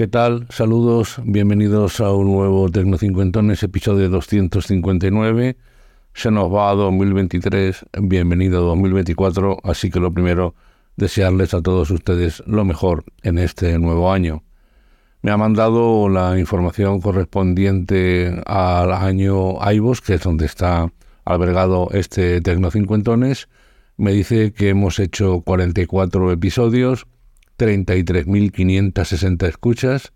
¿Qué tal? Saludos, bienvenidos a un nuevo Tecnocincuentones, episodio 259. Se nos va a 2023, bienvenido a 2024, así que lo primero, desearles a todos ustedes lo mejor en este nuevo año. Me ha mandado la información correspondiente al año AIBOS, que es donde está albergado este Tecnocincuentones. Me dice que hemos hecho 44 episodios, 33.560 escuchas.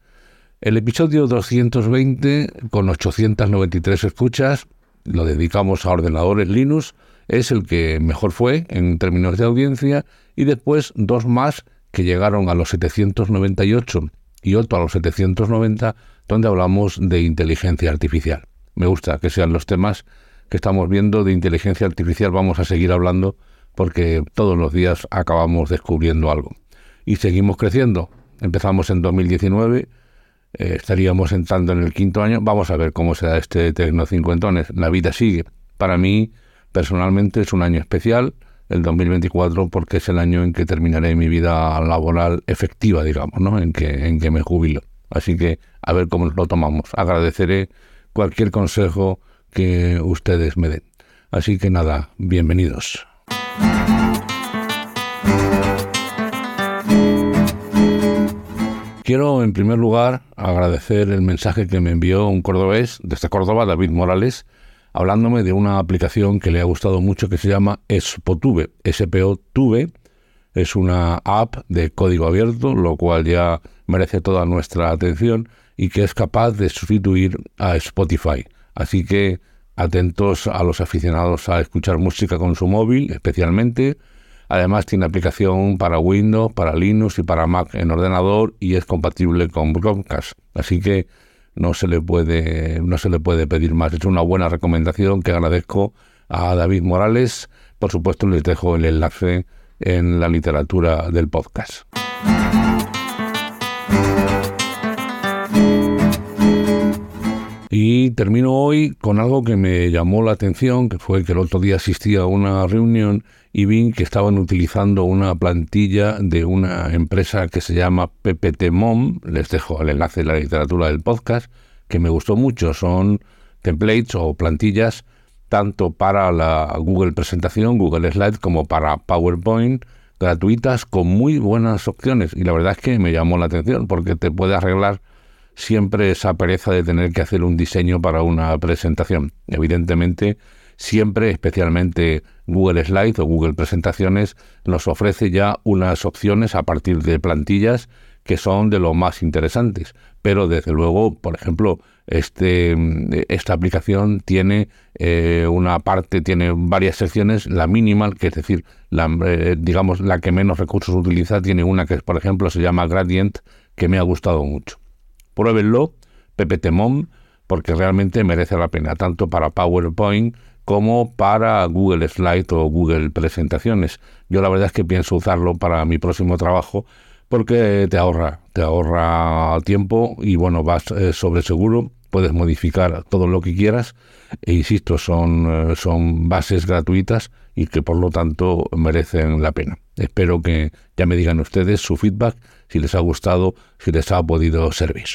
El episodio 220, con 893 escuchas, lo dedicamos a ordenadores Linux, es el que mejor fue en términos de audiencia, y después dos más que llegaron a los 798 y otro a los 790, donde hablamos de inteligencia artificial. Me gusta que sean los temas que estamos viendo de inteligencia artificial, vamos a seguir hablando porque todos los días acabamos descubriendo algo y seguimos creciendo. Empezamos en 2019, eh, estaríamos entrando en el quinto año. Vamos a ver cómo se da este Tecno Cincuentones. La vida sigue. Para mí, personalmente, es un año especial, el 2024, porque es el año en que terminaré mi vida laboral efectiva, digamos, ¿no? En que, en que me jubilo. Así que a ver cómo lo tomamos. Agradeceré cualquier consejo que ustedes me den. Así que nada, bienvenidos. Quiero, en primer lugar, agradecer el mensaje que me envió un cordobés desde Córdoba, David Morales, hablándome de una aplicación que le ha gustado mucho que se llama SPOTube. SPOTube es una app de código abierto, lo cual ya merece toda nuestra atención y que es capaz de sustituir a Spotify. Así que atentos a los aficionados a escuchar música con su móvil, especialmente Además tiene aplicación para Windows, para Linux y para Mac en ordenador y es compatible con Chromecast. Así que no se le puede no se le puede pedir más. Es una buena recomendación que agradezco a David Morales. Por supuesto les dejo el enlace en la literatura del podcast. Y termino hoy con algo que me llamó la atención, que fue que el otro día asistí a una reunión y vi que estaban utilizando una plantilla de una empresa que se llama PPT-MOM, les dejo el enlace de la literatura del podcast, que me gustó mucho, son templates o plantillas tanto para la Google Presentación, Google Slide, como para PowerPoint, gratuitas con muy buenas opciones. Y la verdad es que me llamó la atención porque te puede arreglar siempre esa pereza de tener que hacer un diseño para una presentación. Evidentemente, siempre, especialmente Google Slides o Google Presentaciones, nos ofrece ya unas opciones a partir de plantillas que son de lo más interesantes. Pero desde luego, por ejemplo, este, esta aplicación tiene eh, una parte, tiene varias secciones, la minimal, que es decir, la, eh, digamos la que menos recursos utiliza, tiene una que, por ejemplo, se llama Gradient, que me ha gustado mucho. Pruébenlo, PPTMOM, porque realmente merece la pena, tanto para PowerPoint como para Google Slide o Google Presentaciones. Yo la verdad es que pienso usarlo para mi próximo trabajo porque te ahorra, te ahorra tiempo y bueno, vas eh, sobre seguro, puedes modificar todo lo que quieras e insisto, son, eh, son bases gratuitas y que por lo tanto merecen la pena. Espero que ya me digan ustedes su feedback, si les ha gustado, si les ha podido servir.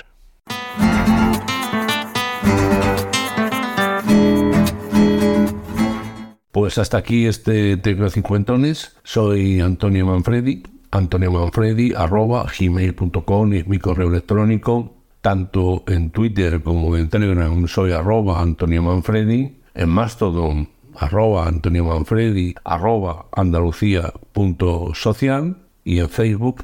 Pues hasta aquí este Tecno Cincuentones. Soy Antonio Manfredi antoniomanfredi.gmail.com es mi correo electrónico. Tanto en Twitter como en Telegram soy arroba Antonio Manfredi. En Mastodon arroba Antonio Manfredi arroba andalucía.social y en Facebook